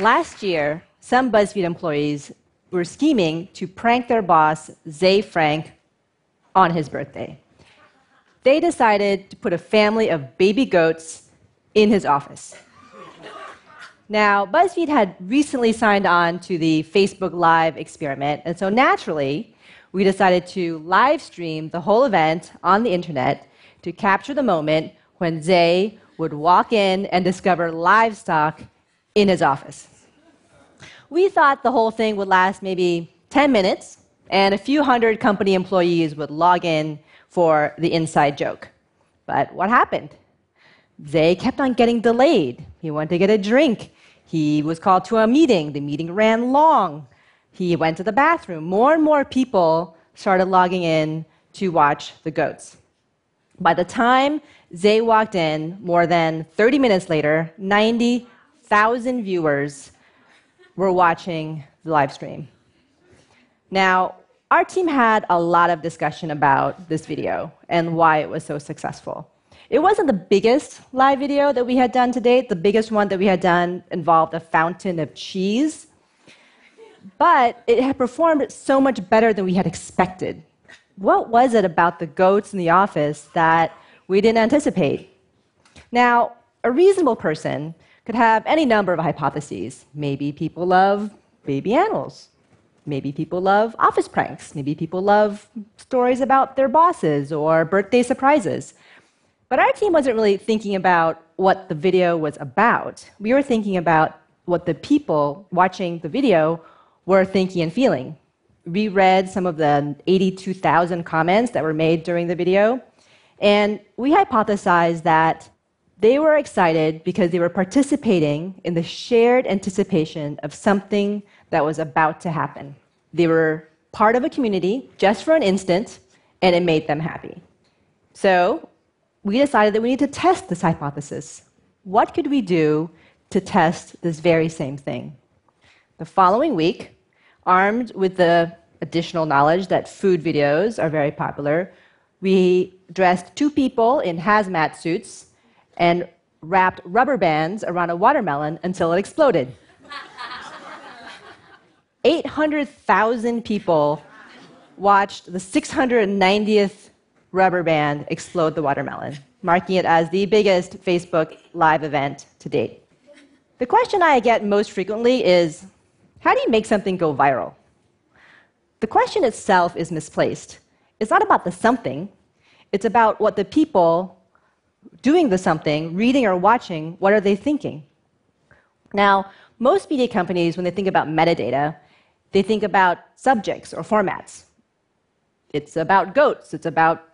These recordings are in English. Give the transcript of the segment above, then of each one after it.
Last year, some BuzzFeed employees were scheming to prank their boss, Ze Frank, on his birthday. They decided to put a family of baby goats in his office. Now, BuzzFeed had recently signed on to the Facebook Live experiment, and so naturally, we decided to live stream the whole event on the internet to capture the moment when Ze would walk in and discover livestock in his office. We thought the whole thing would last maybe 10 minutes, and a few hundred company employees would log in for the inside joke. But what happened? Ze kept on getting delayed. He went to get a drink. He was called to a meeting. The meeting ran long. He went to the bathroom. More and more people started logging in to watch the goats. By the time Ze walked in, more than 30 minutes later, 90,000 viewers were watching the live stream. Now, our team had a lot of discussion about this video and why it was so successful. It wasn't the biggest live video that we had done to date. The biggest one that we had done involved a fountain of cheese. But it had performed so much better than we had expected. What was it about the goats in the office that we didn't anticipate? Now, a reasonable person could have any number of hypotheses. Maybe people love baby animals. Maybe people love office pranks. Maybe people love stories about their bosses or birthday surprises. But our team wasn't really thinking about what the video was about. We were thinking about what the people watching the video were thinking and feeling. We read some of the 82,000 comments that were made during the video, and we hypothesized that they were excited because they were participating in the shared anticipation of something that was about to happen. They were part of a community just for an instant, and it made them happy. So we decided that we need to test this hypothesis. What could we do to test this very same thing? The following week, armed with the additional knowledge that food videos are very popular, we dressed two people in hazmat suits and wrapped rubber bands around a watermelon until it exploded. 800,000 people watched the 690th rubber band explode the watermelon, marking it as the biggest Facebook live event to date. The question I get most frequently is how do you make something go viral? The question itself is misplaced. It's not about the something, it's about what the people doing the something, reading or watching, what are they thinking? Now, most media companies, when they think about metadata, they think about subjects or formats. It's about goats, it's about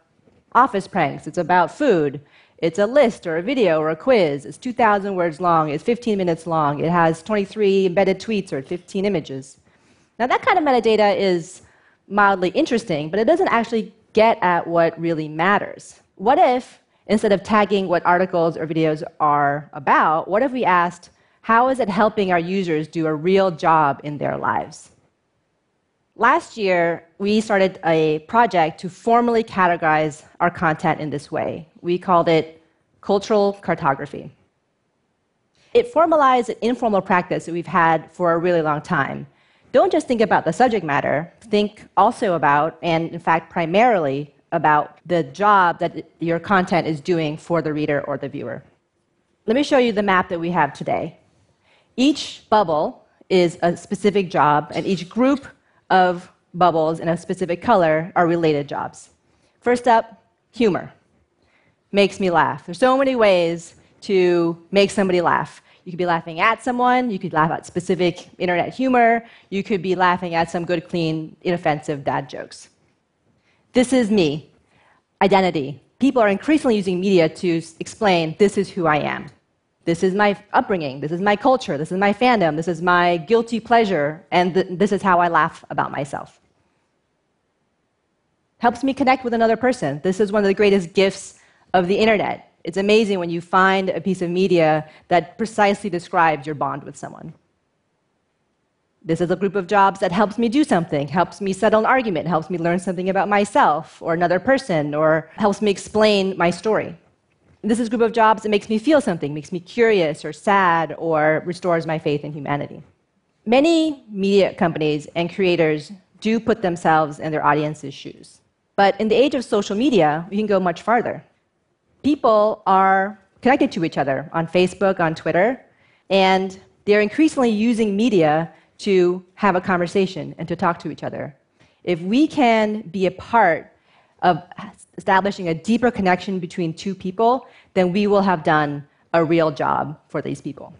office pranks, it's about food, it's a list or a video or a quiz, it's 2,000 words long, it's 15 minutes long, it has 23 embedded tweets or 15 images. Now, that kind of metadata is mildly interesting, but it doesn't actually get at what really matters. What if, instead of tagging what articles or videos are about, what if we asked, how is it helping our users do a real job in their lives? Last year, we started a project to formally categorize our content in this way. We called it cultural cartography. It formalized an informal practice that we've had for a really long time. Don't just think about the subject matter, think also about, and in fact, primarily about the job that your content is doing for the reader or the viewer. Let me show you the map that we have today. Each bubble is a specific job, and each group of bubbles in a specific color are related jobs. First up, humor. Makes me laugh. There's so many ways to make somebody laugh. You could be laughing at someone, you could laugh at specific internet humor, you could be laughing at some good, clean, inoffensive dad jokes. This is me. Identity. People are increasingly using media to explain this is who I am. This is my upbringing. This is my culture. This is my fandom. This is my guilty pleasure. And th- this is how I laugh about myself. Helps me connect with another person. This is one of the greatest gifts of the internet. It's amazing when you find a piece of media that precisely describes your bond with someone. This is a group of jobs that helps me do something, helps me settle an argument, helps me learn something about myself or another person, or helps me explain my story. this is a group of jobs that makes me feel something, makes me curious or sad or restores my faith in humanity. Many media companies and creators do put themselves in their audience's shoes. But in the age of social media, we can go much farther. People are connected to each other on Facebook, on Twitter, and they're increasingly using media to have a conversation and to talk to each other. If we can be a part of establishing a deeper connection between two people, then we will have done a real job for these people.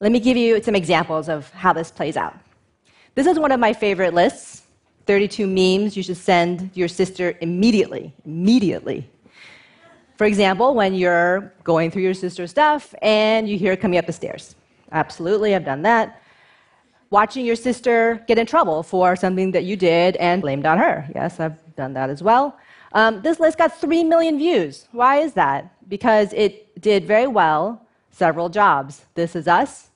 Let me give you some examples of how this plays out. This is one of my favorite lists 32 memes you should send your sister immediately. Immediately. For example, when you're going through your sister's stuff and you hear coming up the stairs. Absolutely, I've done that. Watching your sister get in trouble for something that you did and blamed on her. Yes, I've done that as well. Um, this list got 3 million views. Why is that? Because it did very well several jobs. This is us,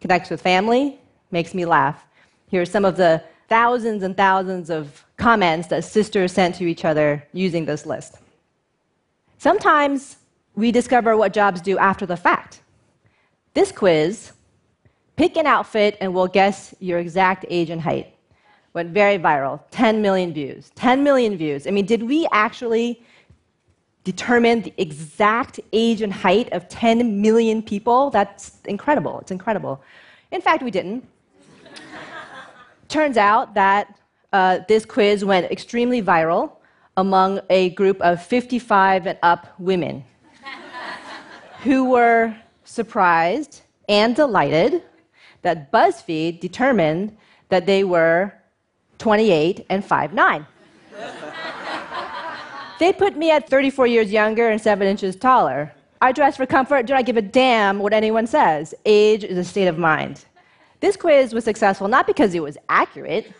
connects with family, makes me laugh. Here are some of the thousands and thousands of comments that sisters sent to each other using this list. Sometimes we discover what jobs do after the fact. This quiz, pick an outfit and we'll guess your exact age and height went very viral 10 million views. 10 million views. I mean, did we actually determine the exact age and height of 10 million people? That's incredible. It's incredible. In fact, we didn't. Turns out that uh, this quiz went extremely viral among a group of 55 and up women who were surprised and delighted that BuzzFeed determined that they were 28, and 5'9. they put me at 34 years younger and 7 inches taller. I dress for comfort, do not give a damn what anyone says. Age is a state of mind. This quiz was successful not because it was accurate,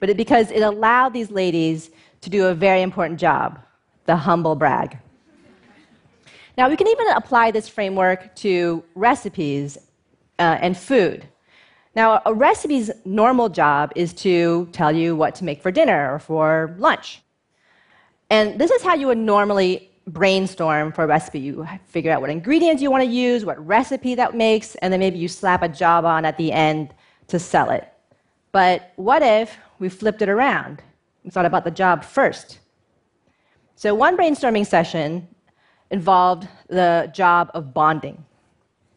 but because it allowed these ladies to do a very important job the humble brag. Now, we can even apply this framework to recipes uh, and food. Now, a recipe's normal job is to tell you what to make for dinner or for lunch. And this is how you would normally brainstorm for a recipe. You figure out what ingredients you want to use, what recipe that makes, and then maybe you slap a job on at the end to sell it. But what if we flipped it around and thought about the job first? So, one brainstorming session involved the job of bonding.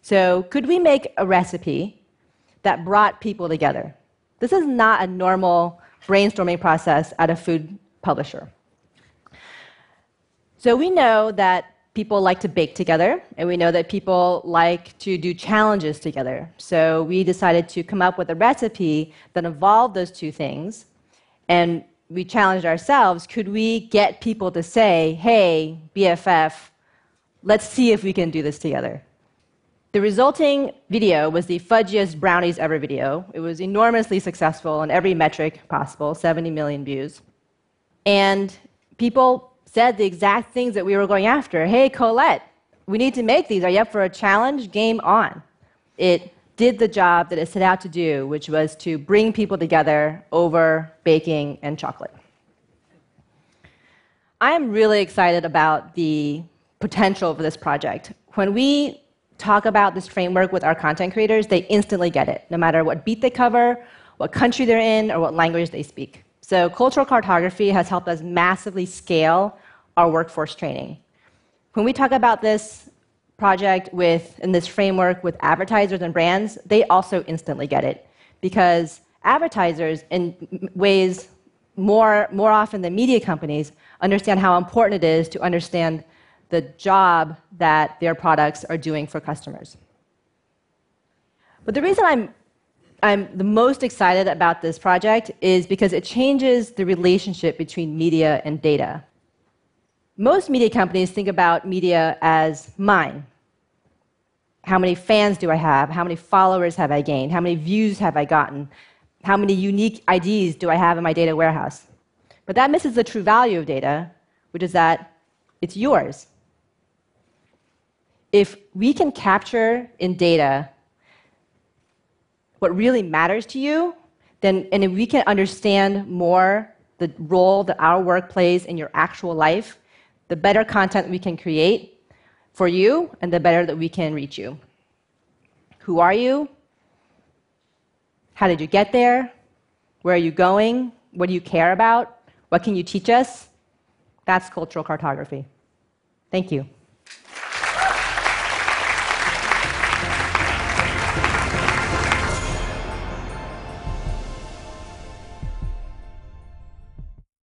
So, could we make a recipe that brought people together. This is not a normal brainstorming process at a food publisher. So we know that people like to bake together, and we know that people like to do challenges together. So we decided to come up with a recipe that involved those two things, and we challenged ourselves could we get people to say, hey, BFF, let's see if we can do this together? The resulting video was the fudgiest brownies ever video. It was enormously successful on every metric possible 70 million views. And people said the exact things that we were going after. Hey, Colette, we need to make these. Are you up for a challenge? Game on. It did the job that it set out to do, which was to bring people together over baking and chocolate. I am really excited about the potential for this project. When we talk about this framework with our content creators, they instantly get it, no matter what beat they cover, what country they're in, or what language they speak. So, cultural cartography has helped us massively scale our workforce training. When we talk about this project with, in this framework with advertisers and brands, they also instantly get it because advertisers, in ways more, more often than media companies, understand how important it is to understand the job that their products are doing for customers. But the reason I'm, I'm the most excited about this project is because it changes the relationship between media and data. Most media companies think about media as mine. How many fans do I have? How many followers have I gained? How many views have I gotten? How many unique IDs do I have in my data warehouse? But that misses the true value of data, which is that it's yours if we can capture in data what really matters to you, then and if we can understand more the role that our work plays in your actual life, the better content we can create, for you and the better that we can reach you. Who are you? How did you get there? Where are you going? What do you care about? What can you teach us? That's cultural cartography. Thank you.